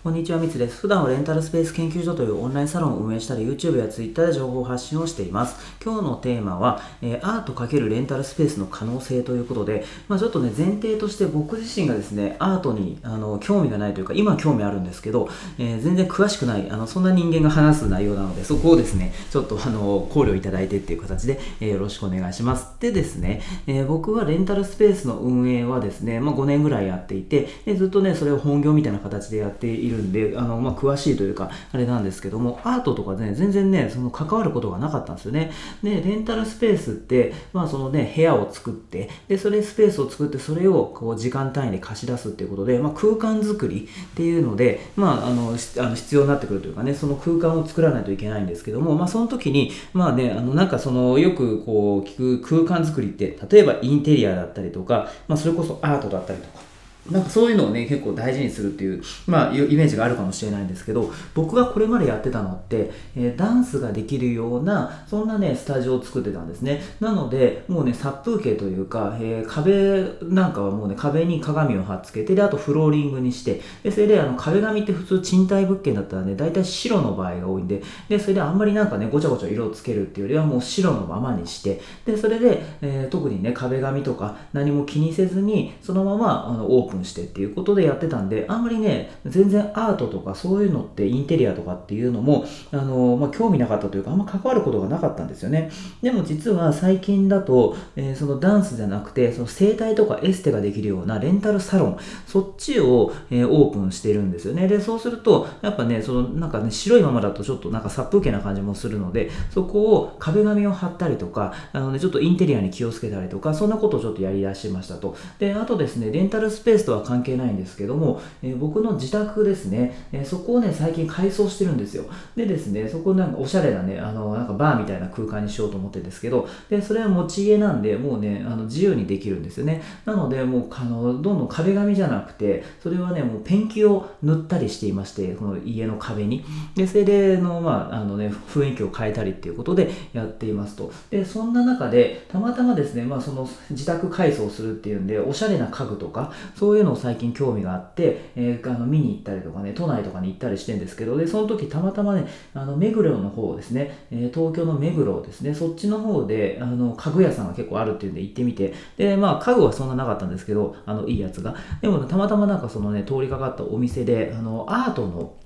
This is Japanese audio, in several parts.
こんにちは、みつです。普段はレンタルスペース研究所というオンラインサロンを運営したり、YouTube や Twitter で情報発信をしています。今日のテーマは、えー、アート×レンタルスペースの可能性ということで、まあ、ちょっとね、前提として僕自身がですね、アートにあの興味がないというか、今興味あるんですけど、えー、全然詳しくない、あのそんな人間が話す内容なので、そこをですね、ちょっとあの考慮いただいてっていう形で、えー、よろしくお願いします。でですね、え僕はレンタルスペースの運営はですね、まあ、5年ぐらいやっていて、でずっとね、それを本業みたいな形でやっていいるんで、あのまあ、詳しいというか、あれなんですけども、アートとかね、全然ね、その関わることがなかったんですよね。で、レンタルスペースって、まあそのね、部屋を作って、で、それスペースを作って、それをこう時間単位で貸し出すっていうことで、まあ空間作りっていうので、まああの、あの必要になってくるというかね、その空間を作らないといけないんですけども、まあその時に、まあね、あの、なんかその、よくこう聞く空間作りって、例えばインテリアだったりとか、まあそれこそアートだったりとか、なんかそういうのをね、結構大事にするっていう、まあ、イメージがあるかもしれないんですけど、僕がこれまでやってたのって、えー、ダンスができるような、そんなね、スタジオを作ってたんですね。なので、もうね、殺風景というか、えー、壁なんかはもうね、壁に鏡を貼っつけて、で、あとフローリングにして、で、それで、あの、壁紙って普通賃貸物件だったらね、大体白の場合が多いんで、で、それであんまりなんかね、ごちゃごちゃ色をつけるっていうよりはもう白のままにして、で、それで、えー、特にね、壁紙とか何も気にせずに、そのまま、あの、オープンしてっていうことで、やってたんで、あんまりね、全然アートとかそういうのってインテリアとかっていうのも、あの、まあ、興味なかったというか、あんま関わることがなかったんですよね。でも実は最近だと、えー、そのダンスじゃなくて、その整体とかエステができるようなレンタルサロン、そっちを、えー、オープンしてるんですよね。で、そうすると、やっぱね、そのなんかね、白いままだとちょっとなんか殺風景な感じもするので、そこを壁紙を貼ったりとか、あのね、ちょっとインテリアに気をつけたりとか、そんなことをちょっとやり出しましたと。で、あとですね、レンタルスペースとは関係ないんですけども、えー、僕の自宅ですね、えー、そこをね、最近改装してるんですよ。でですね、そこなんかおしゃれなね、あの、なんかバーみたいな空間にしようと思ってるんですけど、で、それは持ち家なんで、もうね、あの自由にできるんですよね。なので、もう、あの、どんどん壁紙じゃなくて、それはね、もうペンキを塗ったりしていまして、この家の壁に。で、それで、の、まあ、あのね、雰囲気を変えたりっていうことでやっていますと。で、そんな中で、たまたまですね、まあ、その自宅改装するっていうんで、おしゃれな家具とか、そそういうのを最近興味があって、えー、あの見に行ったりとかね、都内とかに行ったりしてんですけど、で、その時たまたまね、あの、目黒の方ですね、え、東京の目黒ですね、そっちの方で、あの、家具屋さんが結構あるっていうんで行ってみて、で、まあ、家具はそんななかったんですけど、あの、いいやつが。でも、ね、たまたまなんかそのね、通りかかったお店で、あの、アートの、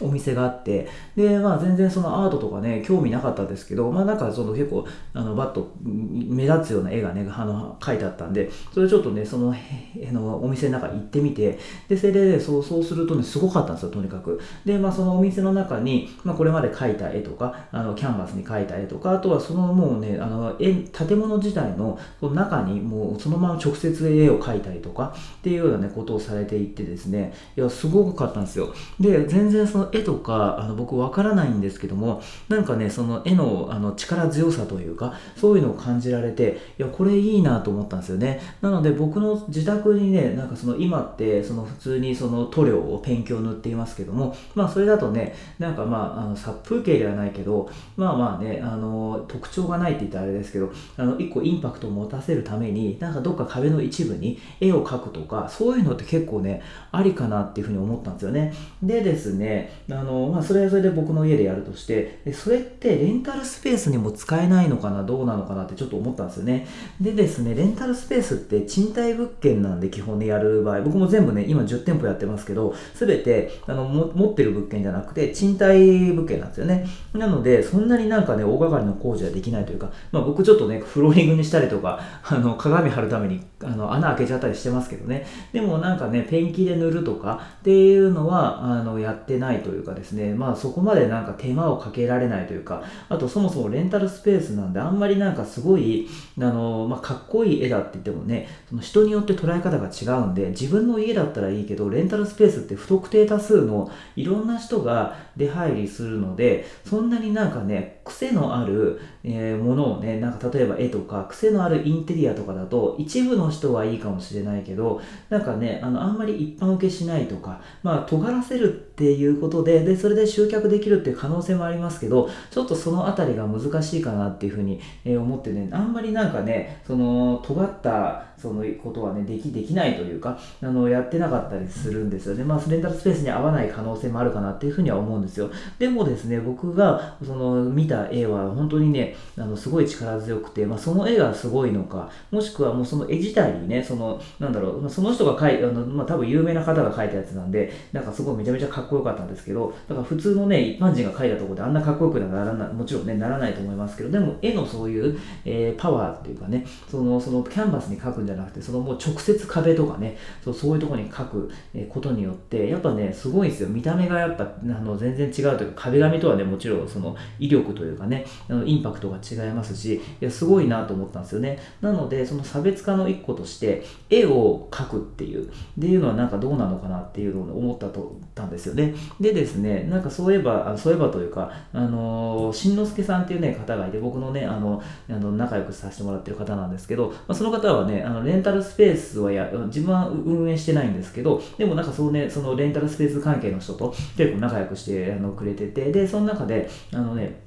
お店があって、で、まあ全然そのアートとかね、興味なかったですけど、まあなんかその結構、あの、バッと目立つような絵がね、あの、書いてあったんで、それちょっとね、その、あの、お店の中に行ってみて、で、それで、そう、そうするとね、すごかったんですよ、とにかく。で、まあそのお店の中に、まあこれまで描いた絵とか、あの、キャンバスに描いた絵とか、あとはそのもうね、あの、絵、建物自体のその中にもうそのまま直接絵を描いたりとか、っていうようなね、ことをされていってですね、いや、すごかったんですよ。で、全然その絵とかあの僕わからないんですけどもなんかねその絵のあの力強さというかそういうのを感じられていやこれいいなと思ったんですよね。なので僕の自宅にねなんかその今ってその普通にその塗料をペンキを塗っていますけどもまあそれだとねなんかまああの殺風景ではないけどまあまあねあの特徴がないって言ったらあれですけどあの一個インパクトを持たせるためになんかどっか壁の一部に絵を描くとかそういうのって結構ねありかなっていうふうに思ったんですよね。でですねあのまあ、それはそれで僕の家でやるとしてそれってレンタルスペースにも使えないのかなどうなのかなってちょっと思ったんですよね。でですねレンタルスペースって賃貸物件なんで基本でやる場合。僕も全部ね今10店舗やってますけど全てあの持ってる物件じゃなくて賃貸物件なんですよね。なのでそんなになんかね大掛かりの工事はできないというか、まあ、僕ちょっとねフローリングにしたりとかあの鏡貼るためにあの穴開けちゃったりしてますけどね。でもなんかねペンキで塗るとかっていうのはあのやってないというかですねまあそこまでなんか手間をかけられないというか、あとそもそもレンタルスペースなんであんまりなんかすごい、あの、まあ、かっこいい絵だって言ってもね、その人によって捉え方が違うんで、自分の家だったらいいけど、レンタルスペースって不特定多数のいろんな人が出入りするので、そんなになんかね、癖のある、えー、ものをね、なんか例えば絵とか、癖のあるインテリアとかだと、一部の人はいいかもしれないけど、なんかね、あの、あんまり一般受けしないとか、まあ、尖らせるっていうことで、で、それで集客できるっていう可能性もありますけど、ちょっとそのあたりが難しいかなっていうふうに思ってね、あんまりなんかね、その、尖った、そのことはねできできないというかあのやってなかったりするんですよ。ねまあレンタルスペースに合わない可能性もあるかなっていうふうには思うんですよ。でもですね僕がその見た絵は本当にねあのすごい力強くて、まあ、その絵がすごいのかもしくはもうその絵自体にねそのなんだろうその人が描いあの、まあ、多分有名な方が描いたやつなんでなんかすごいめちゃめちゃかっこよかったんですけどだから普通のね一般人が描いたところであんなかっこよくならないもちろんねならないと思いますけどでも絵のそういう、えー、パワーっていうかねそのそのキャンバスに描くんじゃなくてそのもう直接壁とかねそうそういうとこに描くことによってやっぱねすごいんですよ。見た目がやっぱあの全然違うというか壁紙とはねもちろんその威力というかねあのインパクトが違いますしいやすごいなと思ったんですよね。なのでその差別化の一個として絵を描くっていうっていうのはなんかどうなのかなっていうのを思ったとたんですよね。でですねなんかそういえばそういえばというかあのしんのすけさんっていうね方がいて僕のねあのあの仲良くさせてもらってる方なんですけど、まあ、その方はねあのレンタルスペースはや自分は運営してないんですけどでもなんかそうねそのレンタルスペース関係の人と結構仲良くしてあのくれててでその中であのね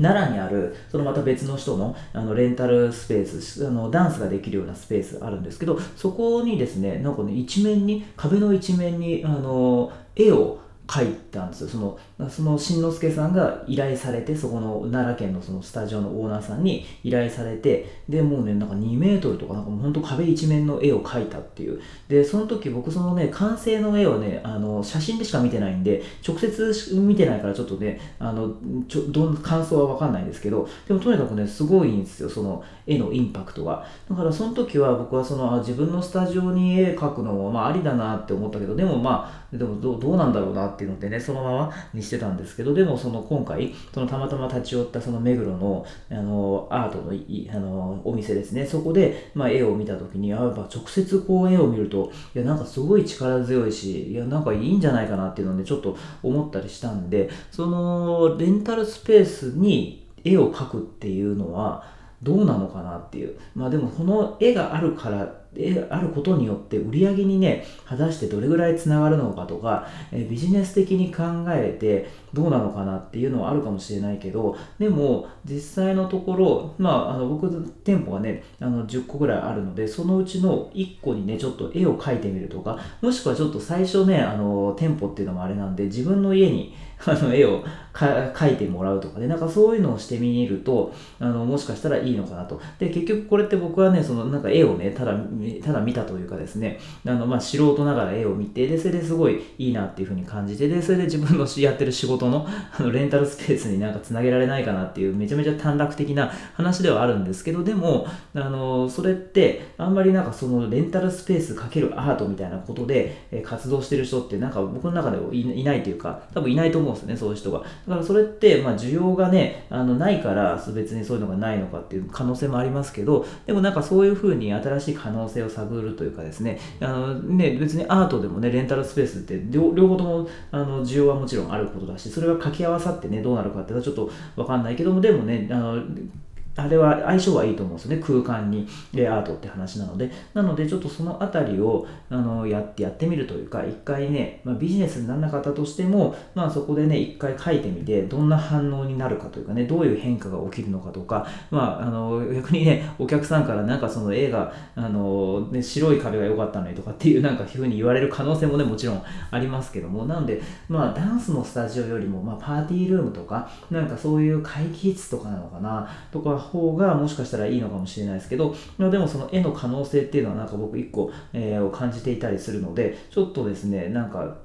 奈良にある、そのまた別の人のあのレンタルスペースあの、ダンスができるようなスペースあるんですけど、そこにですね、なんかね、一面に、壁の一面に、あの、絵を書いたんですよ。そのそのしんのすけさんが依頼されてそこの奈良県のそのスタジオのオーナーさんに依頼されてでもうねなんか2メートルとかなんかもうほんと壁一面の絵を描いたっていう。でその時僕そのね完成の絵をねあの写真でしか見てないんで直接見てないからちょっとねあのちょどん感想は分かんないんですけどでもとにかくねすごいんですよその絵のインパクトが。だからその時は僕はそのあ自分のスタジオに絵描くのもまあありだなって思ったけどでもまあでもどうなんだろうなってっていうのでねそのままにしてたんですけどでもその今回そのたまたま立ち寄ったその目黒のあのアートのあのお店ですね。そこで、まあ、絵を見た時にやっぱ直接こう絵を見るといやなんかすごい力強いしいやなんかいいんじゃないかなっていうのでちょっと思ったりしたんでそのレンタルスペースに絵を描くっていうのはどうなのかなっていう。まあでもこの絵があるからであることによって売り上げにね果たしてどれぐらいつながるのかとか、えビジネス的に考えてどうなのかなっていうのはあるかもしれないけどでも実際のところまああの僕店舗がねあの10個ぐらいあるのでそのうちの1個にねちょっと絵を描いてみるとかもしくはちょっと最初ねあの店舗っていうのもあれなんで自分の家にあの絵を描いてもらうとかね、なんかそういうのをしてみると、あのもしかしたらいいのかなと。で、結局これって僕はね、そのなんか絵をね、ただただ見たというかですね、あのまあ素人ながら絵を見て、で、それですごいいいなっていうふうに感じて、で、それで自分のやってる仕事のあのレンタルスペースになんかつなげられないかなっていう、めちゃめちゃ短絡的な話ではあるんですけど、でも、あのそれってあんまりなんかそのレンタルスペースかけるアートみたいなことで、え活動してる人ってなんか僕の中ではいないというか、多分いないと思うんですよね、そういう人が。だからそれって、まあ、需要がね、あのないから別にそういうのがないのかっていう可能性もありますけど、でもなんかそういうふうに新しい可能性を探るというかですね、あのね別にアートでもね、レンタルスペースって両方ともあの需要はもちろんあることだし、それが掛け合わさってね、どうなるかっていうのはちょっとわかんないけども、でもね、あのあれは相性はいいと思うんですよね。空間にでアートって話なので。なので、ちょっとそのあたりをあのやってやってみるというか、一回ね、まあ、ビジネスにならなかったとしても、まあ、そこでね、一回書いてみて、どんな反応になるかというかね、どういう変化が起きるのかとか、まあ、あの逆にね、お客さんからなんかその絵が、あのね、白い壁が良かったのにとかっていうなんかふうに言われる可能性もね、もちろんありますけども、なので、まあ、ダンスのスタジオよりも、まあ、パーティールームとか、なんかそういう会議室とかなのかな、とか、方がもしかしたらいいのかもしれないですけど、ま、でもその絵の可能性っていうのはなんか僕一個、えー、を感じていたりするので、ちょっとですね、なんか、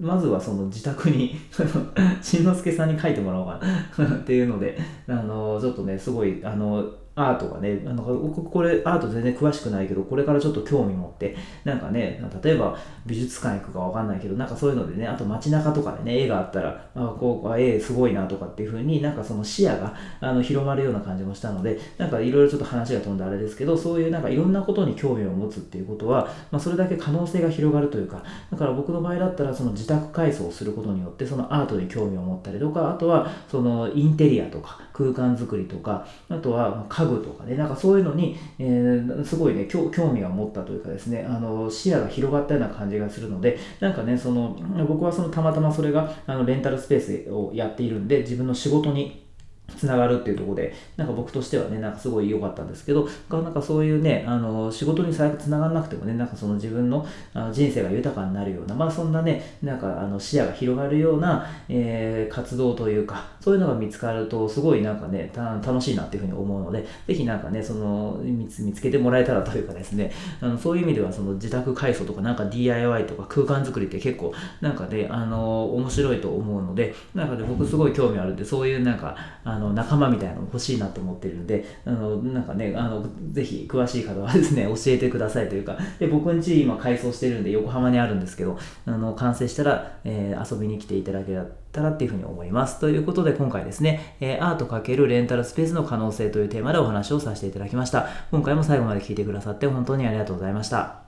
まずはその自宅に しんのすけさんに書いてもらおうかなっていうので、あの、ちょっとね、すごい、あの、アートがね、あのこれアート全然詳しくないけど、これからちょっと興味持って、なんかね、例えば美術館行くかわかんないけど、なんかそういうのでね、あと街中とかでね、絵があったら、あこう、絵すごいなとかっていう風になんかその視野があの広まるような感じもしたので、なんかいろいろちょっと話が飛んであれですけど、そういうなんかいろんなことに興味を持つっていうことは、まあ、それだけ可能性が広がるというか、だから僕の場合だったら、その自宅改装をすることによって、そのアートに興味を持ったりとか、あとはそのインテリアとか空間作りとか、あとは家具とかね、なんかそういうのに、えー、すごいね興味が持ったというかですねあの視野が広がったような感じがするのでなんかねその僕はそのたまたまそれがあのレンタルスペースをやっているんで自分の仕事につながるっていうとこで、なんか僕としてはね、なんかすごい良かったんですけど、なんかそういうね、あの仕事に最悪つながらなくてもね、なんかその自分のあの人生が豊かになるような、まあそんなね、なんかあの視野が広がるような、えー、活動というか、そういうのが見つかると、すごいなんかね、楽しいなっていうふうに思うので、ぜひなんかね、その見つけてもらえたらというかですね、あのそういう意味ではその自宅改装とかなんか DIY とか空間作りって結構なんかね、あの面白いと思うので、なんかね、僕すごい興味あるんで、そういうなんかあの仲間みたいなの欲しいなと思ってるんで、あのなんかね、あのぜひ詳しい方はですね、教えてくださいというか、で僕ん家今改装してるんで横浜にあるんですけど、あの完成したら、えー、遊びに来ていただけたらっていうふうに思います。ということで今回ですね、えー、アート×レンタルスペースの可能性というテーマでお話をさせていただきました。今回も最後まで聞いてくださって本当にありがとうございました。